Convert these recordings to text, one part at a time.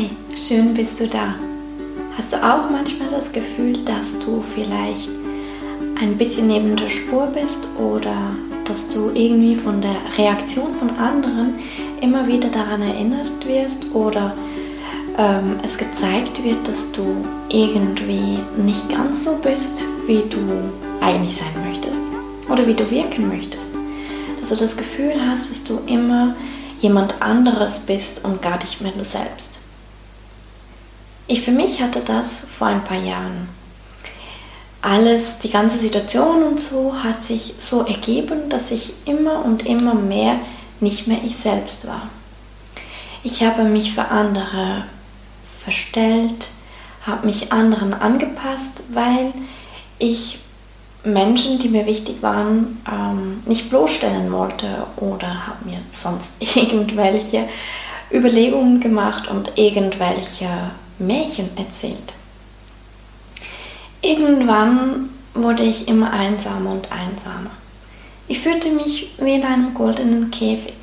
Hi, schön bist du da. Hast du auch manchmal das Gefühl, dass du vielleicht ein bisschen neben der Spur bist oder dass du irgendwie von der Reaktion von anderen immer wieder daran erinnert wirst oder ähm, es gezeigt wird, dass du irgendwie nicht ganz so bist, wie du eigentlich sein möchtest oder wie du wirken möchtest. Dass du das Gefühl hast, dass du immer jemand anderes bist und gar nicht mehr du selbst. Ich für mich hatte das vor ein paar Jahren. Alles, die ganze Situation und so hat sich so ergeben, dass ich immer und immer mehr nicht mehr ich selbst war. Ich habe mich für andere verstellt, habe mich anderen angepasst, weil ich Menschen, die mir wichtig waren, ähm, nicht bloßstellen wollte oder habe mir sonst irgendwelche Überlegungen gemacht und irgendwelche Märchen erzählt. Irgendwann wurde ich immer einsamer und einsamer. Ich fühlte mich wie in einem goldenen Käfig.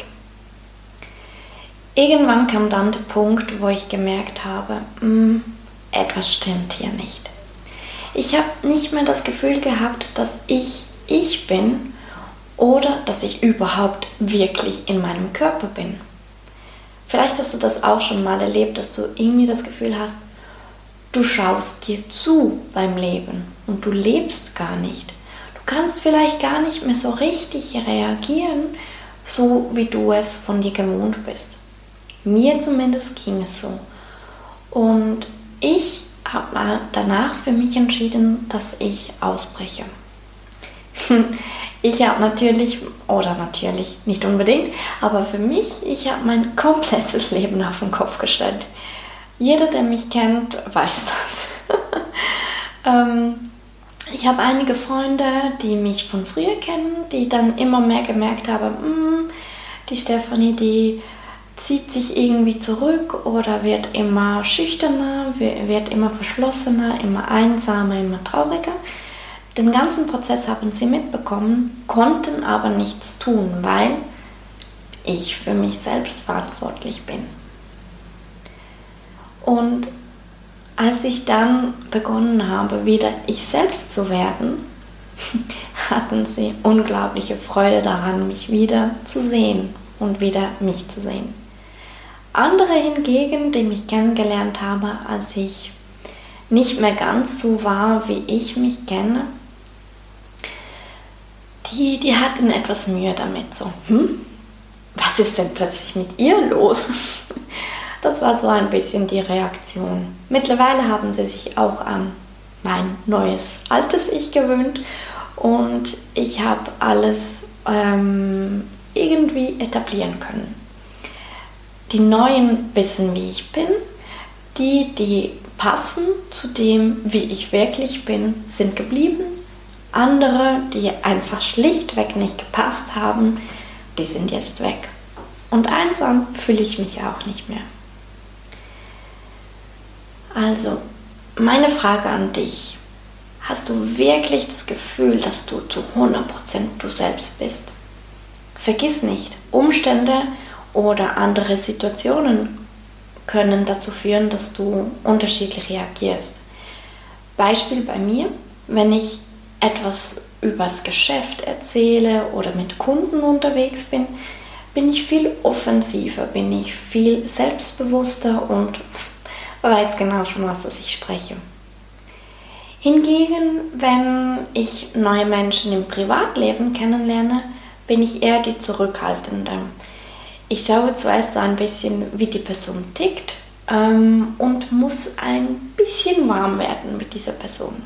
Irgendwann kam dann der Punkt, wo ich gemerkt habe, mh, hm, etwas stimmt hier nicht. Ich habe nicht mehr das Gefühl gehabt, dass ich ich bin oder dass ich überhaupt wirklich in meinem Körper bin. Vielleicht hast du das auch schon mal erlebt, dass du irgendwie das Gefühl hast, du schaust dir zu beim Leben und du lebst gar nicht. Du kannst vielleicht gar nicht mehr so richtig reagieren, so wie du es von dir gewohnt bist. Mir zumindest ging es so. Und ich habe danach für mich entschieden, dass ich ausbreche. Ich habe natürlich, oder natürlich nicht unbedingt, aber für mich, ich habe mein komplettes Leben auf den Kopf gestellt. Jeder, der mich kennt, weiß das. ähm, ich habe einige Freunde, die mich von früher kennen, die dann immer mehr gemerkt haben, mm, die Stefanie, die zieht sich irgendwie zurück oder wird immer schüchterner, wird immer verschlossener, immer einsamer, immer trauriger. Den ganzen Prozess haben sie mitbekommen, konnten aber nichts tun, weil ich für mich selbst verantwortlich bin. Und als ich dann begonnen habe, wieder ich selbst zu werden, hatten sie unglaubliche Freude daran, mich wieder zu sehen und wieder mich zu sehen. Andere hingegen, die mich kennengelernt habe, als ich nicht mehr ganz so war, wie ich mich kenne, die, die hatten etwas Mühe damit. So, hm, was ist denn plötzlich mit ihr los? Das war so ein bisschen die Reaktion. Mittlerweile haben sie sich auch an mein neues altes Ich gewöhnt und ich habe alles ähm, irgendwie etablieren können. Die neuen wissen, wie ich bin. Die, die passen zu dem, wie ich wirklich bin, sind geblieben. Andere, die einfach schlichtweg nicht gepasst haben, die sind jetzt weg. Und einsam fühle ich mich auch nicht mehr. Also, meine Frage an dich. Hast du wirklich das Gefühl, dass du zu 100% du selbst bist? Vergiss nicht, Umstände oder andere Situationen können dazu führen, dass du unterschiedlich reagierst. Beispiel bei mir, wenn ich etwas übers Geschäft erzähle oder mit Kunden unterwegs bin, bin ich viel offensiver, bin ich viel selbstbewusster und weiß genau schon, was ich spreche. Hingegen, wenn ich neue Menschen im Privatleben kennenlerne, bin ich eher die Zurückhaltende ich schaue zuerst so ein bisschen, wie die Person tickt ähm, und muss ein bisschen warm werden mit dieser Person.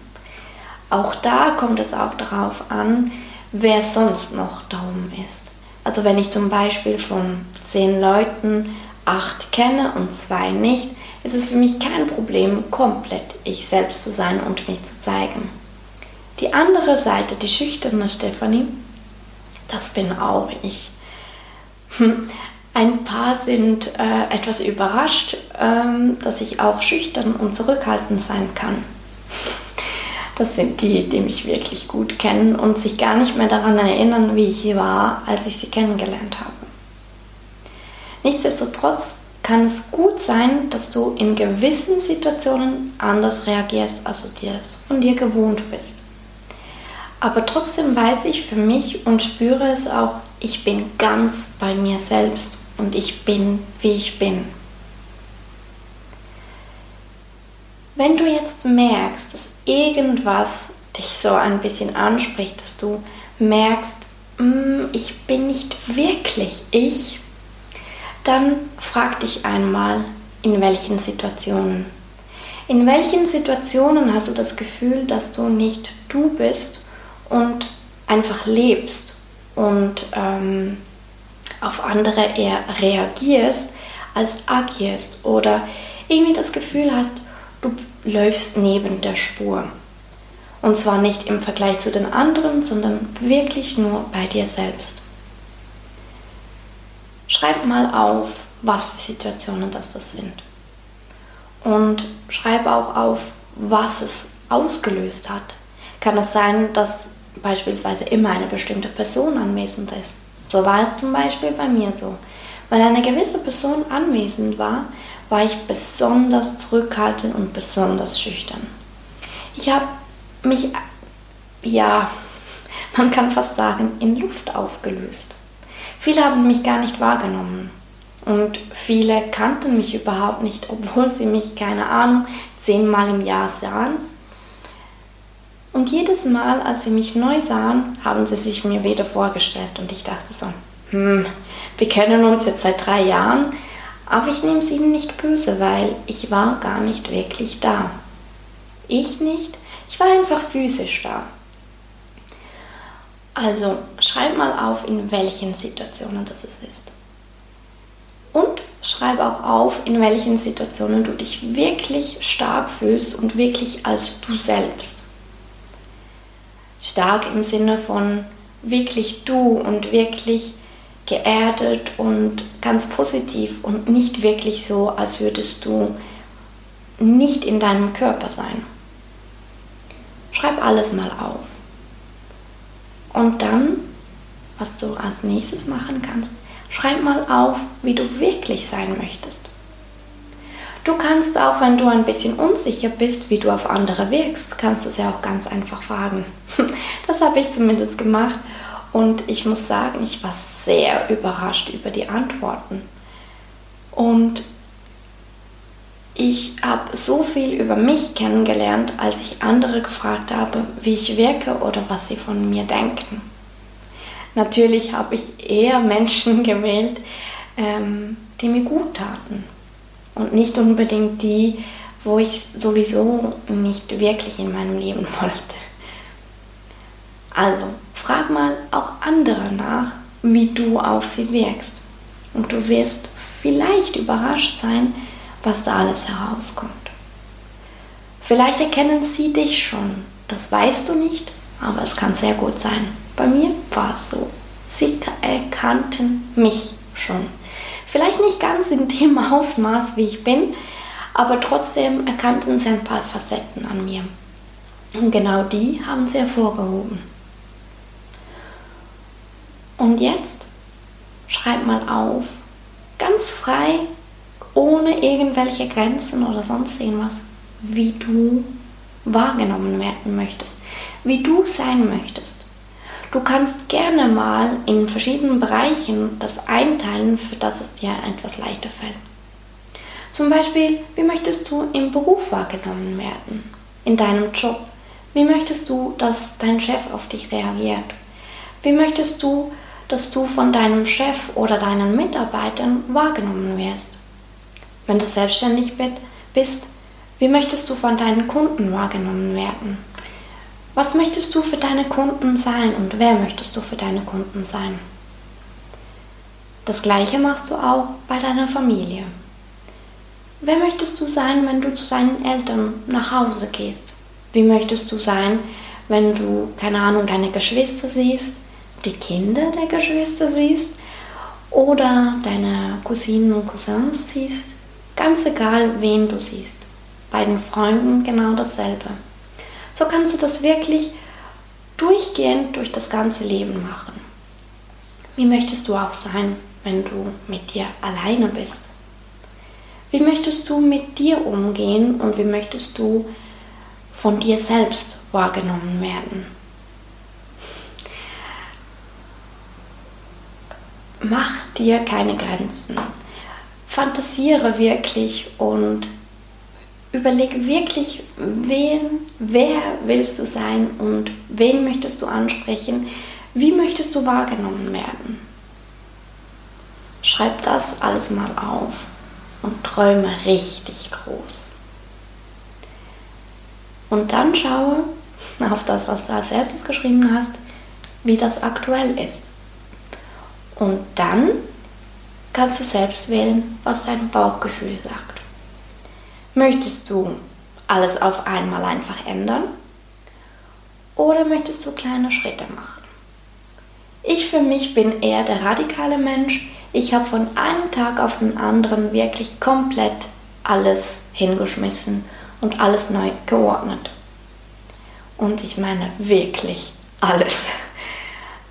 Auch da kommt es auch darauf an, wer sonst noch da oben ist. Also wenn ich zum Beispiel von zehn Leuten acht kenne und zwei nicht, ist es für mich kein Problem, komplett ich selbst zu sein und mich zu zeigen. Die andere Seite, die schüchterne Stefanie, das bin auch ich. Ein paar sind äh, etwas überrascht, ähm, dass ich auch schüchtern und zurückhaltend sein kann. Das sind die, die mich wirklich gut kennen und sich gar nicht mehr daran erinnern, wie ich hier war, als ich sie kennengelernt habe. Nichtsdestotrotz kann es gut sein, dass du in gewissen Situationen anders reagierst, als du dir es von dir gewohnt bist. Aber trotzdem weiß ich für mich und spüre es auch, ich bin ganz bei mir selbst und ich bin, wie ich bin. Wenn du jetzt merkst, dass irgendwas dich so ein bisschen anspricht, dass du merkst, mm, ich bin nicht wirklich ich, dann frag dich einmal, in welchen Situationen. In welchen Situationen hast du das Gefühl, dass du nicht du bist und einfach lebst und ähm, auf andere eher reagierst als agierst oder irgendwie das Gefühl hast, du läufst neben der Spur. Und zwar nicht im Vergleich zu den anderen, sondern wirklich nur bei dir selbst. Schreib mal auf, was für Situationen das, das sind. Und schreib auch auf, was es ausgelöst hat. Kann es sein, dass beispielsweise immer eine bestimmte Person anwesend ist? So war es zum Beispiel bei mir so. Weil eine gewisse Person anwesend war, war ich besonders zurückhaltend und besonders schüchtern. Ich habe mich, ja, man kann fast sagen, in Luft aufgelöst. Viele haben mich gar nicht wahrgenommen und viele kannten mich überhaupt nicht, obwohl sie mich, keine Ahnung, zehnmal im Jahr sahen. Und jedes Mal, als sie mich neu sahen, haben sie sich mir wieder vorgestellt und ich dachte so, hm, wir kennen uns jetzt seit drei Jahren, aber ich nehme es ihnen nicht böse, weil ich war gar nicht wirklich da. Ich nicht, ich war einfach physisch da. Also schreib mal auf, in welchen Situationen das ist. Und schreib auch auf, in welchen Situationen du dich wirklich stark fühlst und wirklich als du selbst. Stark im Sinne von wirklich du und wirklich geerdet und ganz positiv und nicht wirklich so, als würdest du nicht in deinem Körper sein. Schreib alles mal auf. Und dann, was du als nächstes machen kannst, schreib mal auf, wie du wirklich sein möchtest. Du kannst auch, wenn du ein bisschen unsicher bist, wie du auf andere wirkst, kannst du es ja auch ganz einfach fragen. Das habe ich zumindest gemacht und ich muss sagen, ich war sehr überrascht über die Antworten. Und ich habe so viel über mich kennengelernt, als ich andere gefragt habe, wie ich wirke oder was sie von mir denken. Natürlich habe ich eher Menschen gewählt, ähm, die mir gut taten und nicht unbedingt die, wo ich sowieso nicht wirklich in meinem Leben wollte. Also frag mal auch andere nach, wie du auf sie wirkst. Und du wirst vielleicht überrascht sein, was da alles herauskommt. Vielleicht erkennen sie dich schon, das weißt du nicht, aber es kann sehr gut sein. Bei mir war es so. Sie erkannten mich schon. Vielleicht nicht ganz in dem Ausmaß, wie ich bin, aber trotzdem erkannten sie ein paar Facetten an mir. Und genau die haben sie hervorgehoben. Und jetzt schreib mal auf, ganz frei, ohne irgendwelche Grenzen oder sonst irgendwas, wie du wahrgenommen werden möchtest, wie du sein möchtest. Du kannst gerne mal in verschiedenen Bereichen das einteilen, für das es dir etwas leichter fällt. Zum Beispiel, wie möchtest du im Beruf wahrgenommen werden? In deinem Job? Wie möchtest du, dass dein Chef auf dich reagiert? Wie möchtest du, dass du von deinem Chef oder deinen Mitarbeitern wahrgenommen wirst. Wenn du selbstständig bist, wie möchtest du von deinen Kunden wahrgenommen werden? Was möchtest du für deine Kunden sein und wer möchtest du für deine Kunden sein? Das gleiche machst du auch bei deiner Familie. Wer möchtest du sein, wenn du zu deinen Eltern nach Hause gehst? Wie möchtest du sein, wenn du, keine Ahnung, deine Geschwister siehst, die Kinder der Geschwister siehst oder deine Cousinen und Cousins siehst, ganz egal wen du siehst. Bei den Freunden genau dasselbe. So kannst du das wirklich durchgehend durch das ganze Leben machen. Wie möchtest du auch sein, wenn du mit dir alleine bist? Wie möchtest du mit dir umgehen und wie möchtest du von dir selbst wahrgenommen werden? Mach dir keine Grenzen. Fantasiere wirklich und überleg wirklich, wen, wer willst du sein und wen möchtest du ansprechen, wie möchtest du wahrgenommen werden. Schreib das alles mal auf und träume richtig groß. Und dann schaue auf das, was du als erstes geschrieben hast, wie das aktuell ist. Und dann kannst du selbst wählen, was dein Bauchgefühl sagt. Möchtest du alles auf einmal einfach ändern? Oder möchtest du kleine Schritte machen? Ich für mich bin eher der radikale Mensch, ich habe von einem Tag auf den anderen wirklich komplett alles hingeschmissen und alles neu geordnet. Und ich meine wirklich alles.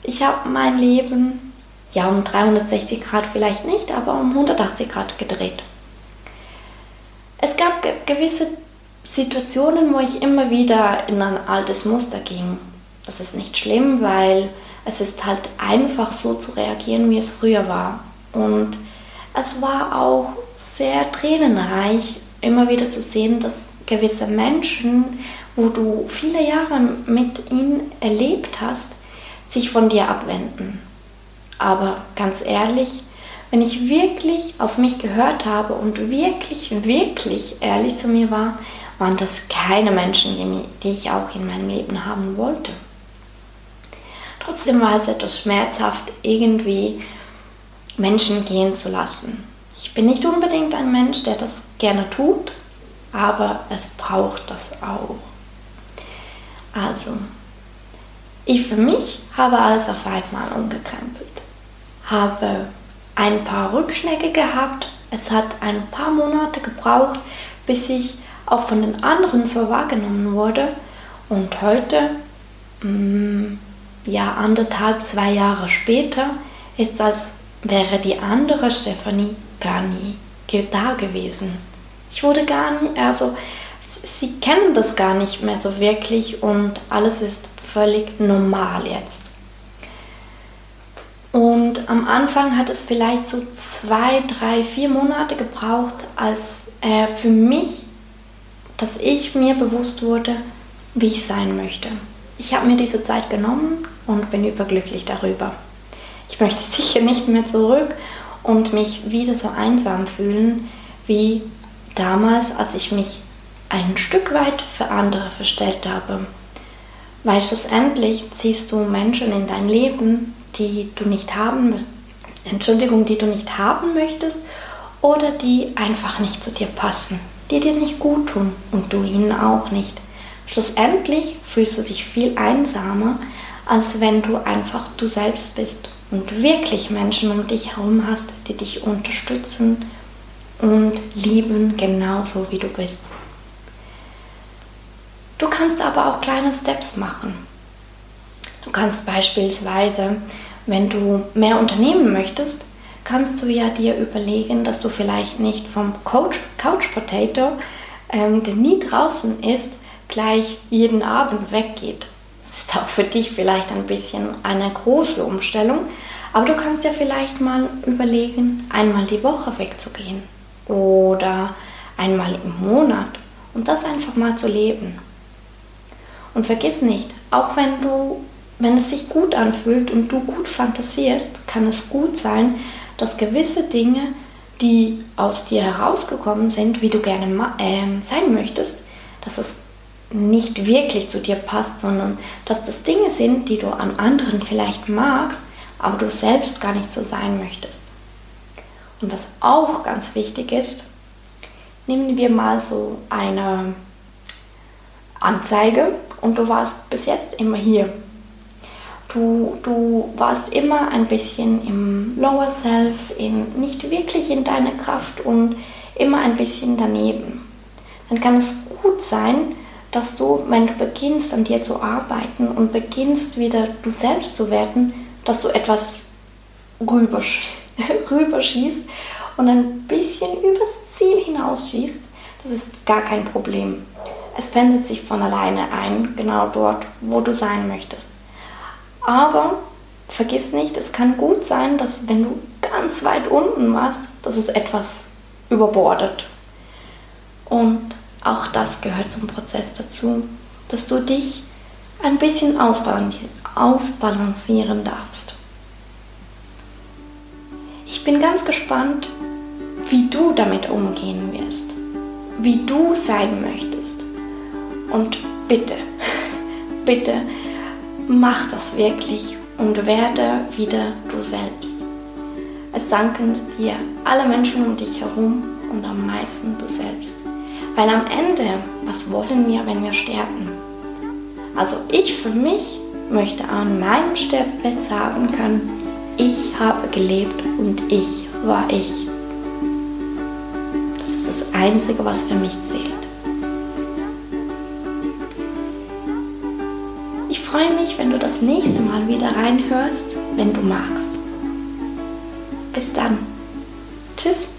Ich habe mein Leben, ja um 360 Grad vielleicht nicht, aber um 180 Grad gedreht. Es gab ge gewisse Situationen, wo ich immer wieder in ein altes Muster ging. Das ist nicht schlimm, weil es ist halt einfach so zu reagieren, wie es früher war. Und es war auch sehr tränenreich, immer wieder zu sehen, dass gewisse Menschen, wo du viele Jahre mit ihnen erlebt hast, sich von dir abwenden. Aber ganz ehrlich, wenn ich wirklich auf mich gehört habe und wirklich, wirklich ehrlich zu mir war, waren das keine Menschen, die ich auch in meinem Leben haben wollte. Trotzdem war es etwas schmerzhaft, irgendwie Menschen gehen zu lassen. Ich bin nicht unbedingt ein Mensch, der das gerne tut, aber es braucht das auch. Also, ich für mich habe alles auf einmal umgekrempelt, habe ein paar Rückschläge gehabt. Es hat ein paar Monate gebraucht, bis ich auch von den anderen so wahrgenommen wurde. Und heute, mh, mm, ja, anderthalb, zwei Jahre später, ist das wäre die andere Stefanie gar nie da gewesen. Ich wurde gar nicht, also sie kennen das gar nicht mehr so wirklich und alles ist völlig normal jetzt. Am Anfang hat es vielleicht so zwei, drei, vier Monate gebraucht, als äh, für mich, dass ich mir bewusst wurde, wie ich sein möchte. Ich habe mir diese Zeit genommen und bin überglücklich darüber. Ich möchte sicher nicht mehr zurück und mich wieder so einsam fühlen wie damals, als ich mich ein Stück weit für andere verstellt habe. Weil schlussendlich ziehst du Menschen in dein Leben, die du nicht haben, Entschuldigung, die du nicht haben möchtest oder die einfach nicht zu dir passen, die dir nicht gut tun und du ihnen auch nicht. Schlussendlich fühlst du dich viel einsamer, als wenn du einfach du selbst bist und wirklich Menschen um dich herum hast, die dich unterstützen und lieben, genauso wie du bist. Du kannst aber auch kleine Steps machen. Du kannst beispielsweise, wenn du mehr unternehmen möchtest, kannst du ja dir überlegen, dass du vielleicht nicht vom Couch, Couch Potato, ähm, der nie draußen ist, gleich jeden Abend weggeht, ist auch für dich vielleicht ein bisschen eine große Umstellung, aber du kannst ja vielleicht mal überlegen, einmal die Woche wegzugehen oder einmal im Monat und das einfach mal zu leben. Und vergiss nicht, auch wenn du, wenn es sich gut anfühlt und du gut fantasierst, kann es gut sein, dass gewisse Dinge, die aus dir herausgekommen sind, wie du gerne äh, sein möchtest, dass es nicht wirklich zu dir passt, sondern dass das Dinge sind, die du an anderen vielleicht magst, aber du selbst gar nicht so sein möchtest. Und was auch ganz wichtig ist, nehmen wir mal so eine Anzeige und du warst bis jetzt immer hier. Du, du warst immer ein bisschen im Lower Self, in, nicht wirklich in deiner Kraft und immer ein bisschen daneben. Dann kann es gut sein, dass du, wenn du beginnst an dir zu arbeiten und beginnst wieder du selbst zu werden, dass du etwas rübersch rüberschießt und ein bisschen übers Ziel rausschießt, das ist gar kein Problem. Es pendelt sich von alleine ein, genau dort, wo du sein möchtest. Aber vergiss nicht, es kann gut sein, dass wenn du ganz weit unten warst, dass es etwas überbordet. Und auch das gehört zum Prozess dazu, dass du dich ein bisschen ausbalancieren darfst. Ich bin ganz gespannt, wie du damit umgehen wirst, wie du sein möchtest. Und bitte, bitte, mach das wirklich und werde wieder du selbst. Es danken dir alle Menschen um dich herum und am meisten du selbst. Weil am Ende, was wollen wir, wenn wir sterben? Also ich für mich möchte an meinem Sterbebett sagen können, ich habe gelebt und ich war ich. Das ist das Einzige, was für mich zählt. Freue mich, wenn du das nächste Mal wieder reinhörst, wenn du magst. Bis dann. Tschüss.